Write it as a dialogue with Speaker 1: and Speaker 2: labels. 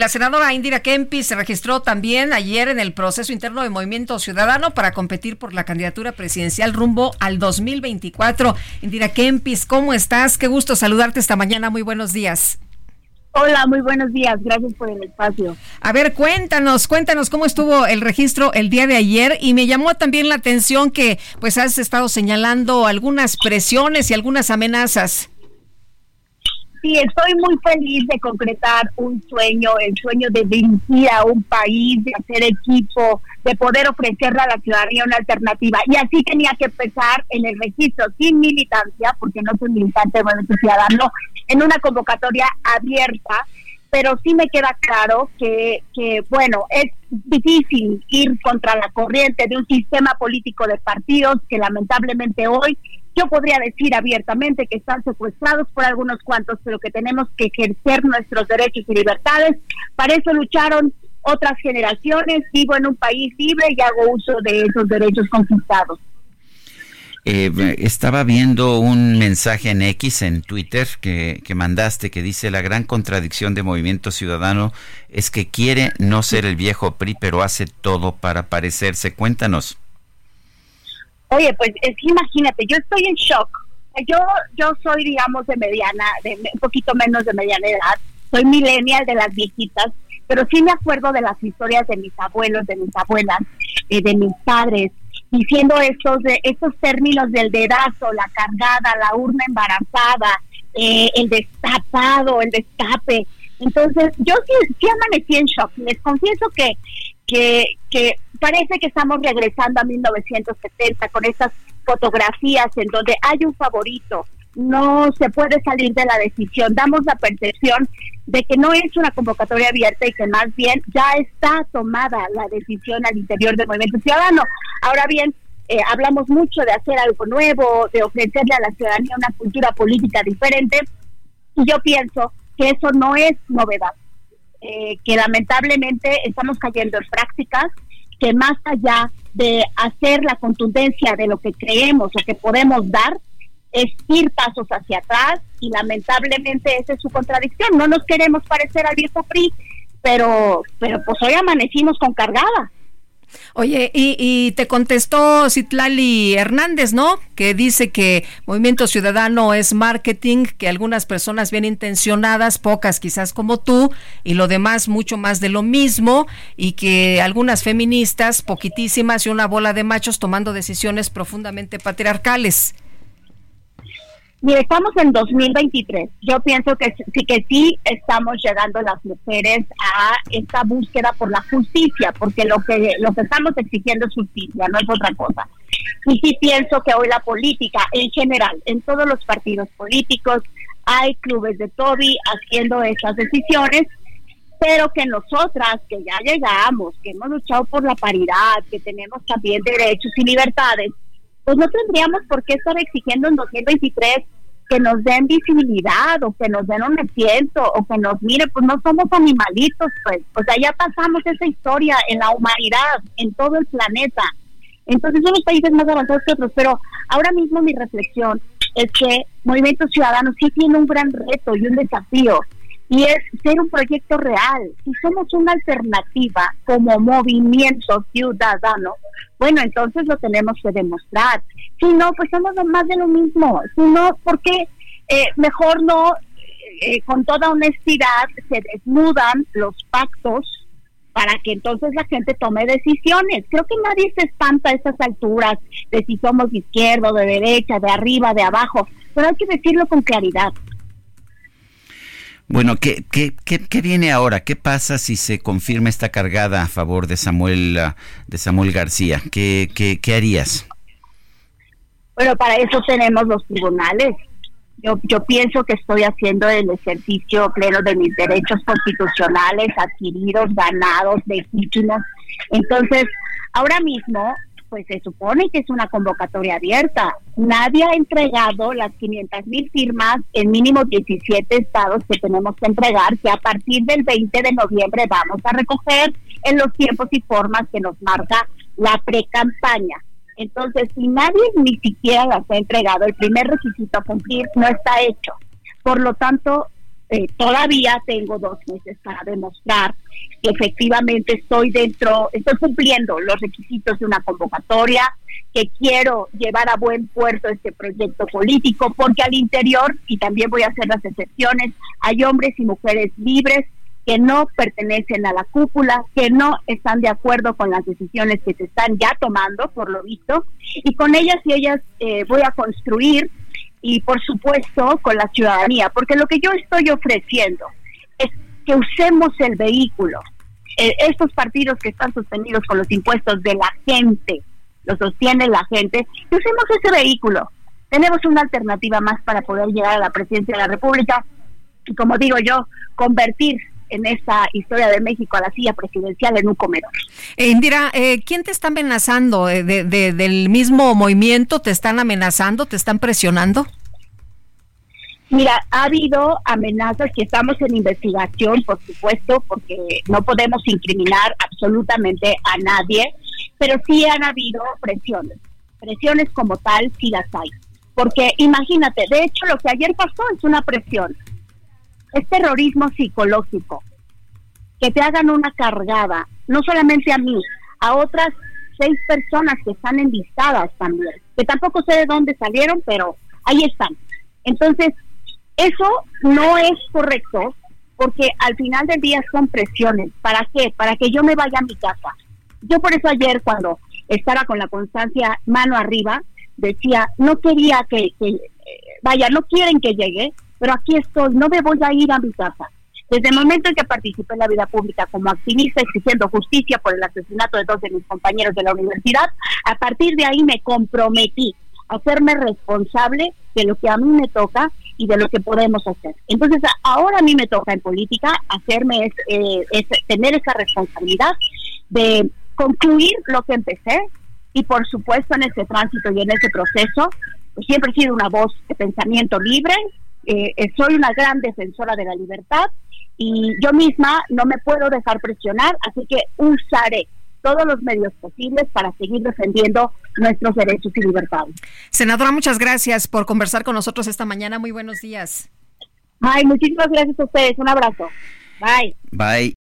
Speaker 1: La senadora Indira Kempis se registró también ayer en el proceso interno de Movimiento Ciudadano para competir por la candidatura presidencial rumbo al 2024. Indira Kempis, ¿cómo estás? Qué gusto saludarte esta mañana. Muy buenos días.
Speaker 2: Hola, muy buenos días. Gracias por el espacio.
Speaker 1: A ver, cuéntanos, cuéntanos cómo estuvo el registro el día de ayer y me llamó también la atención que pues has estado señalando algunas presiones y algunas amenazas.
Speaker 2: Sí, estoy muy feliz de concretar un sueño, el sueño de dirigir a un país, de hacer equipo, de poder ofrecerle a la ciudadanía una alternativa. Y así tenía que empezar en el registro sin militancia, porque no soy militante de Movimiento Ciudadano, en una convocatoria abierta. Pero sí me queda claro que, que, bueno, es difícil ir contra la corriente de un sistema político de partidos que lamentablemente hoy yo podría decir abiertamente que están secuestrados por algunos cuantos, pero que tenemos que ejercer nuestros derechos y libertades. Para eso lucharon otras generaciones. Vivo en un país libre y hago uso de esos derechos conquistados.
Speaker 3: Eh, estaba viendo un mensaje en X, en Twitter, que, que, mandaste, que dice, la gran contradicción de Movimiento Ciudadano es que quiere no ser el viejo PRI, pero hace todo para parecerse. Cuéntanos.
Speaker 2: Oye, pues es que imagínate, yo estoy en shock. Yo, yo soy, digamos, de mediana, de un poquito menos de mediana edad. Soy millennial de las viejitas, pero sí me acuerdo de las historias de mis abuelos, de mis abuelas, eh, de mis padres, diciendo estos, de, estos términos del dedazo, la cargada, la urna embarazada, eh, el destapado, el destape. Entonces, yo sí, sí amanecí en shock. Les confieso que, que, que parece que estamos regresando a 1970 con esas fotografías en donde hay un favorito, no se puede salir de la decisión. Damos la percepción de que no es una convocatoria abierta y que más bien ya está tomada la decisión al interior del movimiento ciudadano. Ahora bien, eh, hablamos mucho de hacer algo nuevo, de ofrecerle a la ciudadanía una cultura política diferente, y yo pienso que eso no es novedad, eh, que lamentablemente estamos cayendo en prácticas que más allá de hacer la contundencia de lo que creemos o que podemos dar, es ir pasos hacia atrás y lamentablemente esa es su contradicción. No nos queremos parecer al viejo PRI, pero, pero pues hoy amanecimos con cargada.
Speaker 1: Oye, y, te contestó Citlali Hernández, ¿no? Que dice que Movimiento Ciudadano es marketing, que algunas personas bien intencionadas, pocas quizás como tú, y lo demás mucho más de lo mismo, y que algunas feministas, poquitísimas, y una bola de machos tomando decisiones profundamente patriarcales.
Speaker 2: Mire, estamos en 2023. Yo pienso que sí que sí estamos llegando las mujeres a esta búsqueda por la justicia, porque lo que lo que estamos exigiendo es justicia, no es otra cosa. Y sí pienso que hoy la política en general, en todos los partidos políticos, hay clubes de Toby haciendo esas decisiones, pero que nosotras que ya llegamos, que hemos luchado por la paridad, que tenemos también derechos y libertades, pues no tendríamos por qué estar exigiendo en 2023 que nos den visibilidad o que nos den un asiento o que nos mire, pues no somos animalitos, pues, o sea, ya pasamos esa historia en la humanidad, en todo el planeta. Entonces son los países más avanzados que otros, pero ahora mismo mi reflexión es que Movimiento Ciudadano sí tiene un gran reto y un desafío, y es ser un proyecto real. Si somos una alternativa como movimiento ciudadano, bueno, entonces lo tenemos que demostrar. Si no, pues somos más de lo mismo. Si no, ¿por qué eh, mejor no, eh, con toda honestidad, se desnudan los pactos para que entonces la gente tome decisiones? Creo que nadie se espanta a estas alturas de si somos de izquierda, de derecha, de arriba, de abajo, pero hay que decirlo con claridad.
Speaker 3: Bueno, ¿qué, qué, qué, viene ahora? ¿Qué pasa si se confirma esta cargada a favor de Samuel, ah, de Samuel García? ¿Qué, qué, qué harías?
Speaker 2: Bueno, para eso tenemos los tribunales. Yo, yo pienso que estoy haciendo el ejercicio pleno de mis derechos constitucionales adquiridos, ganados, legítimos. Entonces, ahora mismo pues se supone que es una convocatoria abierta. Nadie ha entregado las 500 mil firmas en mínimo 17 estados que tenemos que entregar, que a partir del 20 de noviembre vamos a recoger en los tiempos y formas que nos marca la pre-campaña. Entonces, si nadie ni siquiera las ha entregado, el primer requisito a cumplir no está hecho. Por lo tanto, eh, todavía tengo dos meses para demostrar que efectivamente estoy dentro, estoy cumpliendo los requisitos de una convocatoria, que quiero llevar a buen puerto este proyecto político, porque al interior, y también voy a hacer las excepciones, hay hombres y mujeres libres que no pertenecen a la cúpula, que no están de acuerdo con las decisiones que se están ya tomando, por lo visto, y con ellas y ellas eh, voy a construir y por supuesto con la ciudadanía, porque lo que yo estoy ofreciendo es que usemos el vehículo. Eh, estos partidos que están sostenidos con los impuestos de la gente, lo sostiene la gente, que usemos ese vehículo. Tenemos una alternativa más para poder llegar a la presidencia de la República y, como digo yo, convertir en esta historia de México a la silla presidencial en un comedor.
Speaker 1: Eh, Indira, eh, ¿quién te está amenazando? Eh, de, ¿Del mismo movimiento te están amenazando, te están presionando?
Speaker 2: Mira, ha habido amenazas que estamos en investigación, por supuesto, porque no podemos incriminar absolutamente a nadie, pero sí han habido presiones. Presiones como tal, sí las hay. Porque imagínate, de hecho lo que ayer pasó es una presión. Es terrorismo psicológico. Que te hagan una cargada, no solamente a mí, a otras seis personas que están enlistadas también, que tampoco sé de dónde salieron, pero ahí están. Entonces, eso no es correcto porque al final del día son presiones. ¿Para qué? Para que yo me vaya a mi casa. Yo por eso ayer cuando estaba con la constancia mano arriba, decía, no quería que, que vaya, no quieren que llegue, pero aquí estoy, no me voy a ir a mi casa. Desde el momento en que participé en la vida pública como activista exigiendo justicia por el asesinato de dos de mis compañeros de la universidad, a partir de ahí me comprometí a hacerme responsable de lo que a mí me toca y de lo que podemos hacer. Entonces, ahora a mí me toca en política hacerme eh, es, tener esa responsabilidad de concluir lo que empecé y por supuesto en ese tránsito y en ese proceso pues, siempre he sido una voz de pensamiento libre, eh, eh, soy una gran defensora de la libertad y yo misma no me puedo dejar presionar, así que usaré todos los medios posibles para seguir defendiendo nuestros derechos y libertades.
Speaker 1: Senadora, muchas gracias por conversar con nosotros esta mañana. Muy buenos días.
Speaker 2: Ay, muchísimas gracias a ustedes. Un abrazo. Bye.
Speaker 3: Bye.